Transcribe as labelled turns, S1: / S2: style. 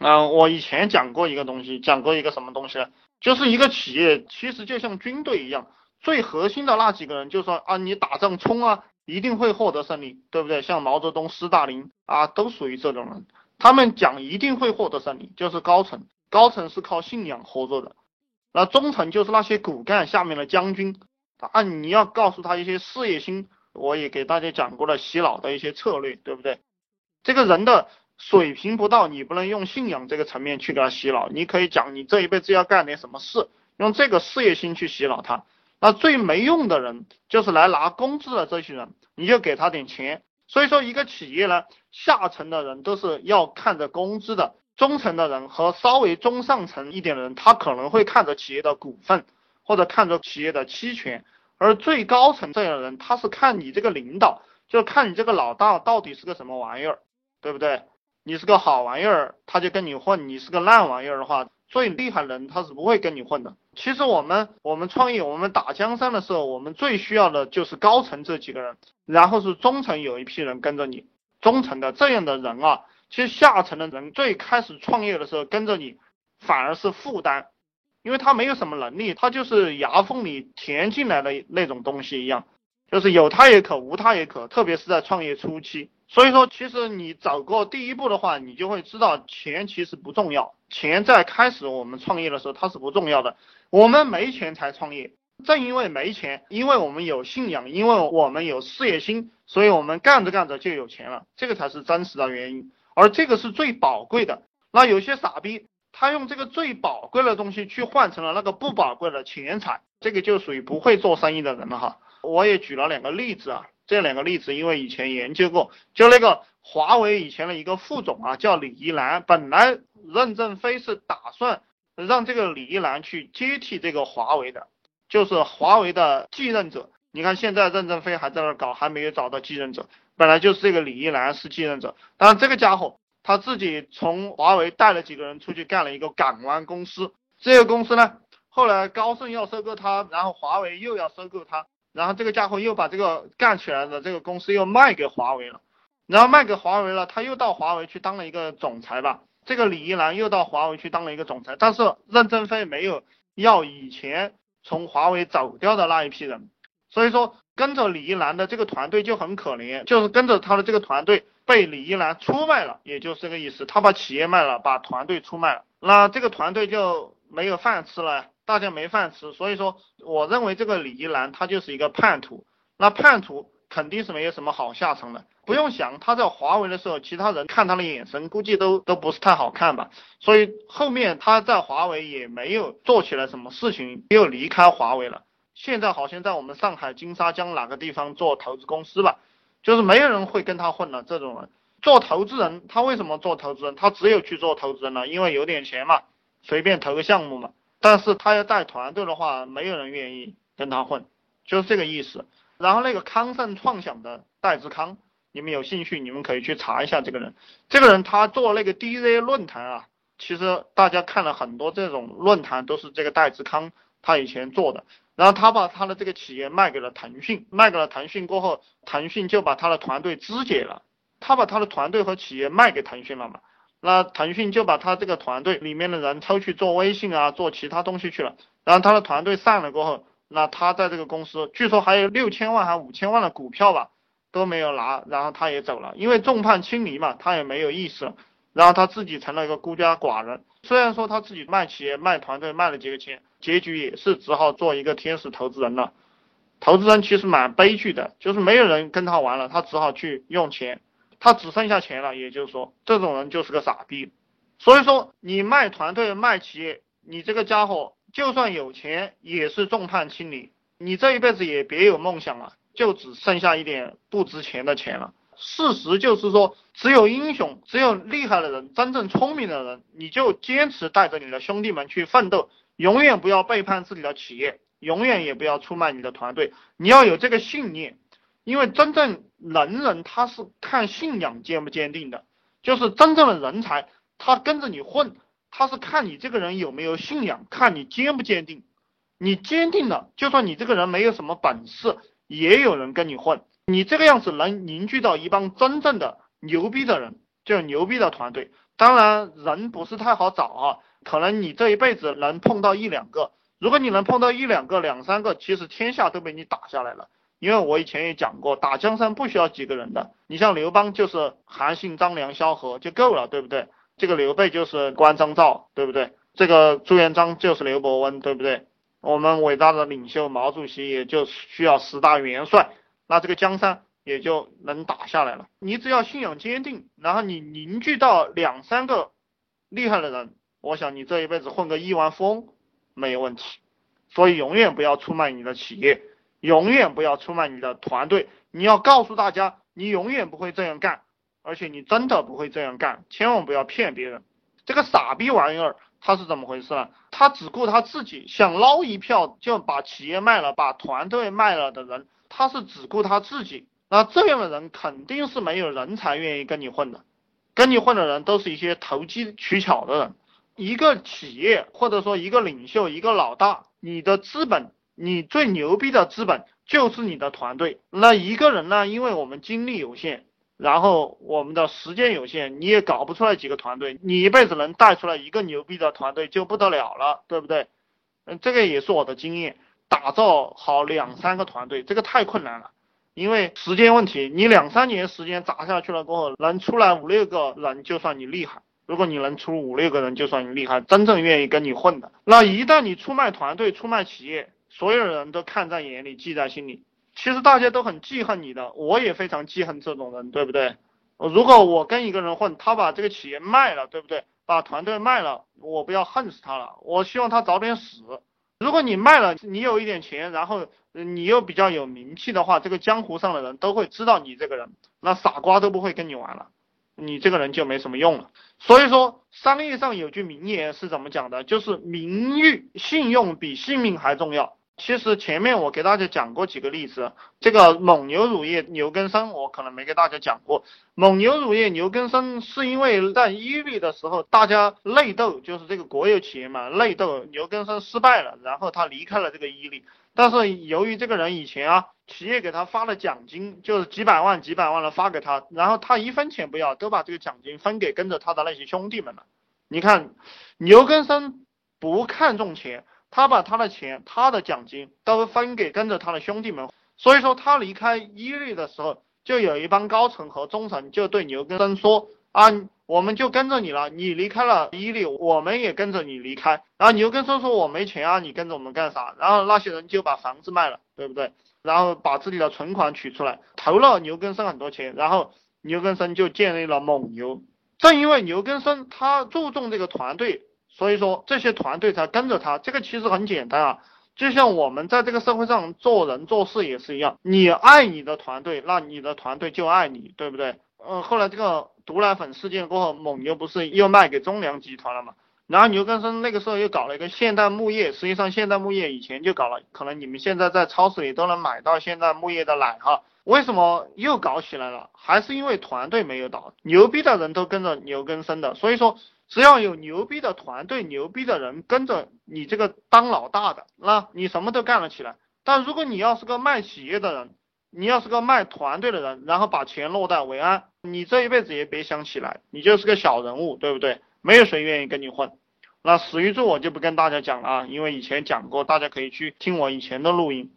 S1: 嗯，我以前讲过一个东西，讲过一个什么东西，就是一个企业其实就像军队一样，最核心的那几个人就说啊，你打仗冲啊，一定会获得胜利，对不对？像毛泽东、斯大林啊，都属于这种人，他们讲一定会获得胜利，就是高层，高层是靠信仰合作的，那中层就是那些骨干下面的将军，啊，你要告诉他一些事业心，我也给大家讲过了洗脑的一些策略，对不对？这个人的。水平不到，你不能用信仰这个层面去给他洗脑。你可以讲你这一辈子要干点什么事，用这个事业心去洗脑他。那最没用的人就是来拿工资的这些人，你就给他点钱。所以说，一个企业呢，下层的人都是要看着工资的，中层的人和稍微中上层一点的人，他可能会看着企业的股份或者看着企业的期权，而最高层这样的人，他是看你这个领导，就看你这个老大到底是个什么玩意儿，对不对？你是个好玩意儿，他就跟你混；你是个烂玩意儿的话，最厉害的人他是不会跟你混的。其实我们我们创业，我们打江山的时候，我们最需要的就是高层这几个人，然后是中层有一批人跟着你。中层的这样的人啊，其实下层的人最开始创业的时候跟着你，反而是负担，因为他没有什么能力，他就是牙缝里填进来的那种东西一样，就是有他也可，无他也可，特别是在创业初期。所以说，其实你走过第一步的话，你就会知道钱其实不重要。钱在开始我们创业的时候它是不重要的，我们没钱才创业。正因为没钱，因为我们有信仰，因为我们有事业心，所以我们干着干着就有钱了。这个才是真实的原因，而这个是最宝贵的。那有些傻逼，他用这个最宝贵的东西去换成了那个不宝贵的钱财，这个就属于不会做生意的人了哈。我也举了两个例子啊。这两个例子，因为以前研究过，就那个华为以前的一个副总啊，叫李一男，本来任正非是打算让这个李一男去接替这个华为的，就是华为的继任者。你看现在任正非还在那搞，还没有找到继任者，本来就是这个李一男是继任者，但这个家伙他自己从华为带了几个人出去干了一个港湾公司，这个公司呢，后来高盛要收购他，然后华为又要收购他。然后这个家伙又把这个干起来的这个公司又卖给华为了，然后卖给华为了，他又到华为去当了一个总裁吧。这个李一男又到华为去当了一个总裁，但是任正非没有要以前从华为走掉的那一批人，所以说跟着李一男的这个团队就很可怜，就是跟着他的这个团队被李一男出卖了，也就是这个意思，他把企业卖了，把团队出卖了，那这个团队就没有饭吃了。大家没饭吃，所以说我认为这个李一男他就是一个叛徒，那叛徒肯定是没有什么好下场的。不用想，他在华为的时候，其他人看他的眼神估计都都不是太好看吧。所以后面他在华为也没有做起来什么事情，又离开华为了。现在好像在我们上海金沙江哪个地方做投资公司吧，就是没有人会跟他混了。这种人做投资人，他为什么做投资人？他只有去做投资人了，因为有点钱嘛，随便投个项目嘛。但是他要带团队的话，没有人愿意跟他混，就是这个意思。然后那个康盛创想的戴志康，你们有兴趣，你们可以去查一下这个人。这个人他做那个 DZ 论坛啊，其实大家看了很多这种论坛，都是这个戴志康他以前做的。然后他把他的这个企业卖给了腾讯，卖给了腾讯过后，腾讯就把他的团队肢解了。他把他的团队和企业卖给腾讯了嘛？那腾讯就把他这个团队里面的人抽去做微信啊，做其他东西去了。然后他的团队散了过后，那他在这个公司，据说还有六千万还五千万的股票吧，都没有拿。然后他也走了，因为众叛亲离嘛，他也没有意思了。然后他自己成了一个孤家寡人。虽然说他自己卖企业、卖团队卖了几个钱，结局也是只好做一个天使投资人了。投资人其实蛮悲剧的，就是没有人跟他玩了，他只好去用钱。他只剩下钱了，也就是说，这种人就是个傻逼。所以说，你卖团队、卖企业，你这个家伙就算有钱，也是众叛亲离。你这一辈子也别有梦想了，就只剩下一点不值钱的钱了。事实就是说，只有英雄，只有厉害的人，真正聪明的人，你就坚持带着你的兄弟们去奋斗，永远不要背叛自己的企业，永远也不要出卖你的团队。你要有这个信念。因为真正能人他是看信仰坚不坚定的，就是真正的人才，他跟着你混，他是看你这个人有没有信仰，看你坚不坚定。你坚定了，就算你这个人没有什么本事，也有人跟你混。你这个样子能凝聚到一帮真正的牛逼的人，就牛逼的团队。当然人不是太好找啊，可能你这一辈子能碰到一两个。如果你能碰到一两个、两三个，其实天下都被你打下来了。因为我以前也讲过，打江山不需要几个人的。你像刘邦就是韩信、张良、萧何就够了，对不对？这个刘备就是关张赵，对不对？这个朱元璋就是刘伯温，对不对？我们伟大的领袖毛主席也就需要十大元帅，那这个江山也就能打下来了。你只要信仰坚定，然后你凝聚到两三个厉害的人，我想你这一辈子混个亿万富翁没有问题。所以永远不要出卖你的企业。永远不要出卖你的团队，你要告诉大家，你永远不会这样干，而且你真的不会这样干，千万不要骗别人。这个傻逼玩意儿他是怎么回事呢？他只顾他自己，想捞一票就把企业卖了，把团队卖了的人，他是只顾他自己。那这样的人肯定是没有人才愿意跟你混的，跟你混的人都是一些投机取巧的人。一个企业或者说一个领袖，一个老大，你的资本。你最牛逼的资本就是你的团队。那一个人呢？因为我们精力有限，然后我们的时间有限，你也搞不出来几个团队。你一辈子能带出来一个牛逼的团队就不得了了，对不对？嗯，这个也是我的经验。打造好两三个团队，这个太困难了，因为时间问题。你两三年时间砸下去了过后，能出来五六个人就算你厉害。如果你能出五六个人就算你厉害，真正愿意跟你混的。那一旦你出卖团队、出卖企业，所有人都看在眼里，记在心里。其实大家都很记恨你的，我也非常记恨这种人，对不对？如果我跟一个人混，他把这个企业卖了，对不对？把团队卖了，我不要恨死他了，我希望他早点死。如果你卖了，你有一点钱，然后你又比较有名气的话，这个江湖上的人都会知道你这个人，那傻瓜都不会跟你玩了，你这个人就没什么用了。所以说，商业上有句名言是怎么讲的？就是名誉、信用比性命还重要。其实前面我给大家讲过几个例子，这个蒙牛乳业牛根生我可能没给大家讲过。蒙牛乳业牛根生是因为在伊利的时候大家内斗，就是这个国有企业嘛内斗，牛根生失败了，然后他离开了这个伊利。但是由于这个人以前啊，企业给他发了奖金，就是几百万几百万的发给他，然后他一分钱不要，都把这个奖金分给跟着他的那些兄弟们了。你看牛根生不看重钱。他把他的钱、他的奖金都分给跟着他的兄弟们，所以说他离开伊利的时候，就有一帮高层和中层就对牛根生说：“啊，我们就跟着你了，你离开了伊利，我们也跟着你离开。”然后牛根生说：“我没钱啊，你跟着我们干啥？”然后那些人就把房子卖了，对不对？然后把自己的存款取出来，投了牛根生很多钱，然后牛根生就建立了蒙牛。正因为牛根生他注重这个团队。所以说这些团队才跟着他，这个其实很简单啊，就像我们在这个社会上做人做事也是一样，你爱你的团队，那你的团队就爱你，对不对？嗯，后来这个毒奶粉事件过后，蒙牛不是又卖给中粮集团了嘛？然后牛根生那个时候又搞了一个现代牧业，实际上现代牧业以前就搞了，可能你们现在在超市里都能买到现代牧业的奶哈。为什么又搞起来了？还是因为团队没有倒，牛逼的人都跟着牛根生的，所以说。只要有牛逼的团队、牛逼的人跟着你这个当老大的，那你什么都干了起来。但如果你要是个卖企业的人，你要是个卖团队的人，然后把钱落袋为安，你这一辈子也别想起来，你就是个小人物，对不对？没有谁愿意跟你混。那史玉柱我就不跟大家讲了啊，因为以前讲过，大家可以去听我以前的录音。